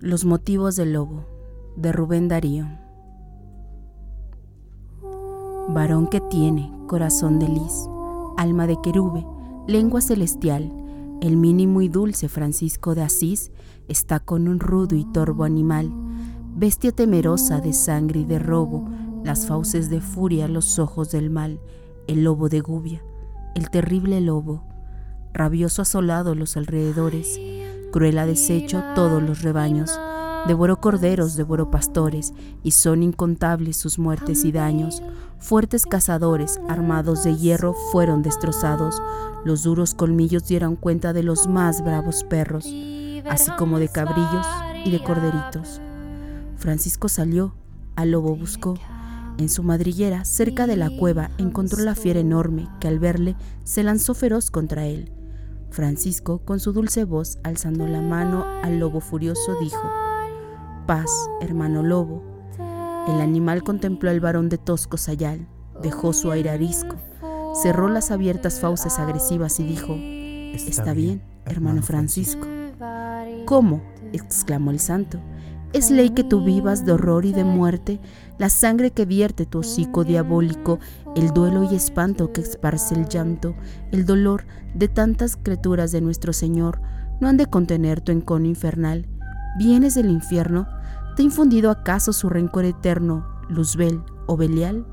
Los motivos del lobo, de Rubén Darío. Varón que tiene corazón de lis, alma de querube, lengua celestial, el mínimo y dulce Francisco de Asís está con un rudo y torvo animal, bestia temerosa de sangre y de robo, las fauces de furia, los ojos del mal, el lobo de Gubia, el terrible lobo, rabioso asolado los alrededores, cruel ha deshecho todos los rebaños, devoró corderos, devoró pastores, y son incontables sus muertes y daños. Fuertes cazadores, armados de hierro, fueron destrozados. Los duros colmillos dieron cuenta de los más bravos perros, así como de cabrillos y de corderitos. Francisco salió, al lobo buscó. En su madriguera, cerca de la cueva, encontró la fiera enorme que al verle se lanzó feroz contra él. Francisco, con su dulce voz, alzando la mano al lobo furioso, dijo, Paz, hermano lobo. El animal contempló al varón de tosco sayal, dejó su aire arisco, cerró las abiertas fauces agresivas y dijo, Está bien, hermano Francisco. ¿Cómo? exclamó el santo. Es ley que tú vivas de horror y de muerte, la sangre que vierte tu hocico diabólico, el duelo y espanto que esparce el llanto, el dolor de tantas criaturas de nuestro Señor, no han de contener tu encono infernal. ¿Vienes del infierno? ¿Te ha infundido acaso su rencor eterno, Luzbel o Belial?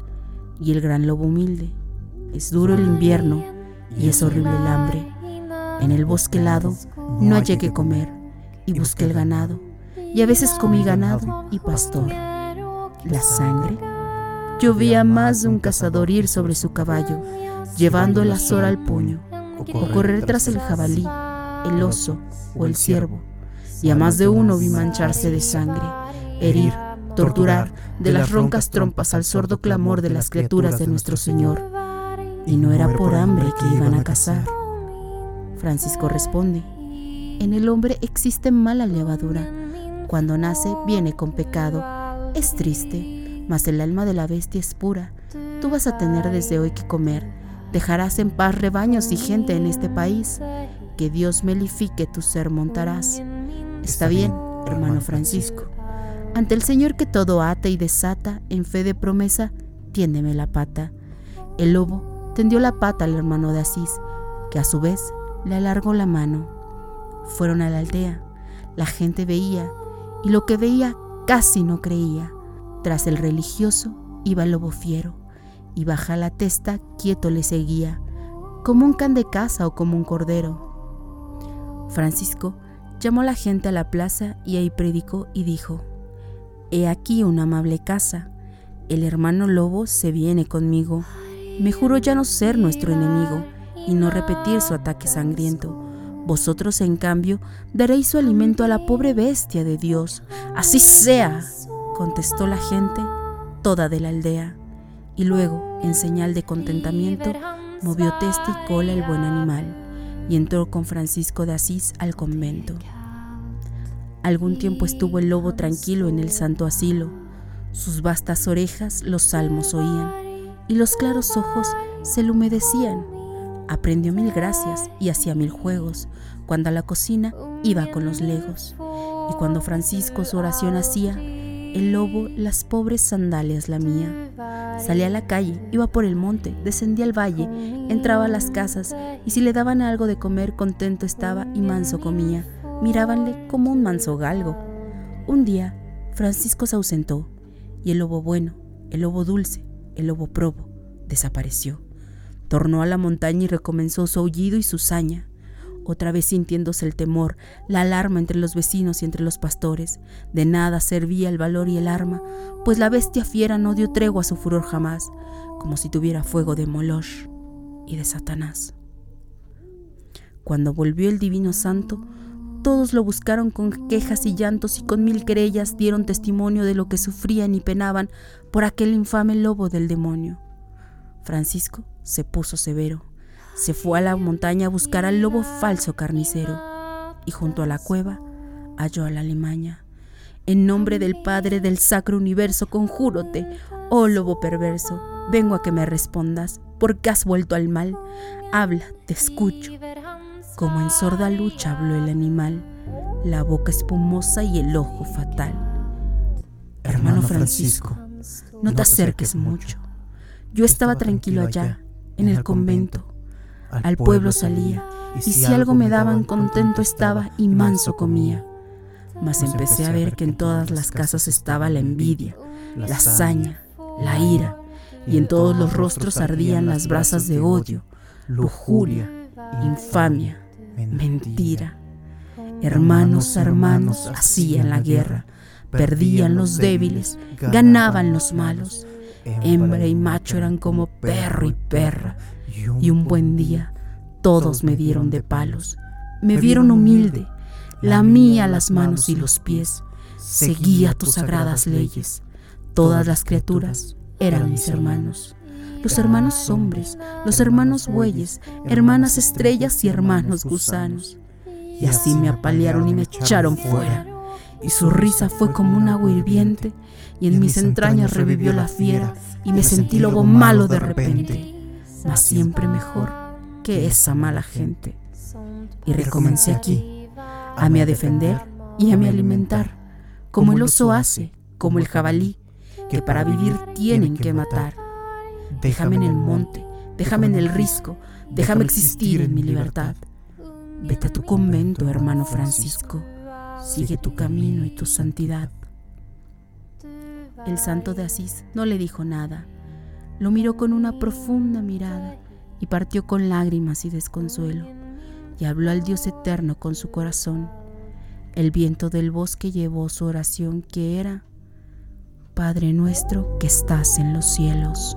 Y el gran lobo humilde. Es duro el invierno y es horrible el hambre. En el bosque helado no hallé que comer y busqué el ganado y a veces comí ganado y pastor. La sangre. Yo vi a más de un cazador ir sobre su caballo, llevando el azor al puño, o correr tras el jabalí, el oso o el ciervo, y a más de uno vi mancharse de sangre, herir, torturar de las roncas trompas al sordo clamor de las criaturas de nuestro Señor. Y no era por hambre que iban a cazar. Francisco responde, en el hombre existe mala levadura cuando nace viene con pecado. Es triste, mas el alma de la bestia es pura. Tú vas a tener desde hoy que comer. Dejarás en paz rebaños y gente en este país. Que Dios melifique tu ser montarás. Está bien, hermano Francisco. Ante el Señor que todo ata y desata, en fe de promesa, tiéndeme la pata. El lobo tendió la pata al hermano de Asís, que a su vez le alargó la mano. Fueron a la aldea. La gente veía y lo que veía casi no creía. Tras el religioso iba el lobo fiero, y baja la testa quieto le seguía, como un can de casa o como un cordero. Francisco llamó a la gente a la plaza y ahí predicó y dijo, He aquí una amable casa, el hermano lobo se viene conmigo, me juró ya no ser nuestro enemigo y no repetir su ataque sangriento vosotros, en cambio, daréis su alimento a la pobre bestia de Dios. Así sea, contestó la gente, toda de la aldea. Y luego, en señal de contentamiento, movió testa y cola el buen animal y entró con Francisco de Asís al convento. Algún tiempo estuvo el lobo tranquilo en el santo asilo. Sus vastas orejas los salmos oían y los claros ojos se le humedecían Aprendió mil gracias y hacía mil juegos. Cuando a la cocina iba con los legos. Y cuando Francisco su oración hacía, el lobo las pobres sandalias lamía. Salía a la calle, iba por el monte, descendía al valle, entraba a las casas y si le daban algo de comer contento estaba y manso comía. Mirábanle como un manso galgo. Un día, Francisco se ausentó y el lobo bueno, el lobo dulce, el lobo probo, desapareció. Tornó a la montaña y recomenzó su aullido y su saña, otra vez sintiéndose el temor, la alarma entre los vecinos y entre los pastores. De nada servía el valor y el arma, pues la bestia fiera no dio tregua a su furor jamás, como si tuviera fuego de Moloch y de Satanás. Cuando volvió el divino santo, todos lo buscaron con quejas y llantos y con mil querellas dieron testimonio de lo que sufrían y penaban por aquel infame lobo del demonio. Francisco se puso severo. Se fue a la montaña a buscar al lobo falso carnicero y junto a la cueva halló a la Alemania. En nombre del Padre del Sacro Universo, conjúrote, oh lobo perverso, vengo a que me respondas, porque has vuelto al mal. Habla, te escucho. Como en sorda lucha habló el animal. la boca espumosa y el ojo fatal. Hermano Francisco, no te acerques mucho. Yo estaba tranquilo allá, en el convento. Al pueblo salía, y si algo me daban contento estaba y manso comía. Mas empecé a ver que en todas las casas estaba la envidia, la hazaña, la ira, y en todos los rostros ardían las brasas de odio, lujuria, infamia, mentira. Hermanos, hermanos hacían la guerra, perdían los débiles, ganaban los malos. Hembra y macho eran como perro y perra. Y un buen día todos me dieron de palos. Me vieron humilde, lamía las manos y los pies, seguía tus sagradas leyes. Todas las criaturas eran mis hermanos. Los hermanos hombres, los hermanos bueyes, hermanas estrellas y hermanos gusanos. Y así me apalearon y me echaron fuera. Y su risa fue como un agua hirviente, y en mis entrañas revivió la fiera, y me sentí lobo malo de repente, mas siempre mejor que esa mala gente. Y recomencé aquí, a me a defender y a me alimentar, como el oso hace, como el jabalí, que para vivir tienen que matar. Déjame en el monte, déjame en el risco, déjame existir en mi libertad. Vete a tu convento, hermano Francisco. Sigue tu camino y tu santidad. El santo de Asís no le dijo nada. Lo miró con una profunda mirada y partió con lágrimas y desconsuelo. Y habló al Dios eterno con su corazón. El viento del bosque llevó su oración que era, Padre nuestro que estás en los cielos.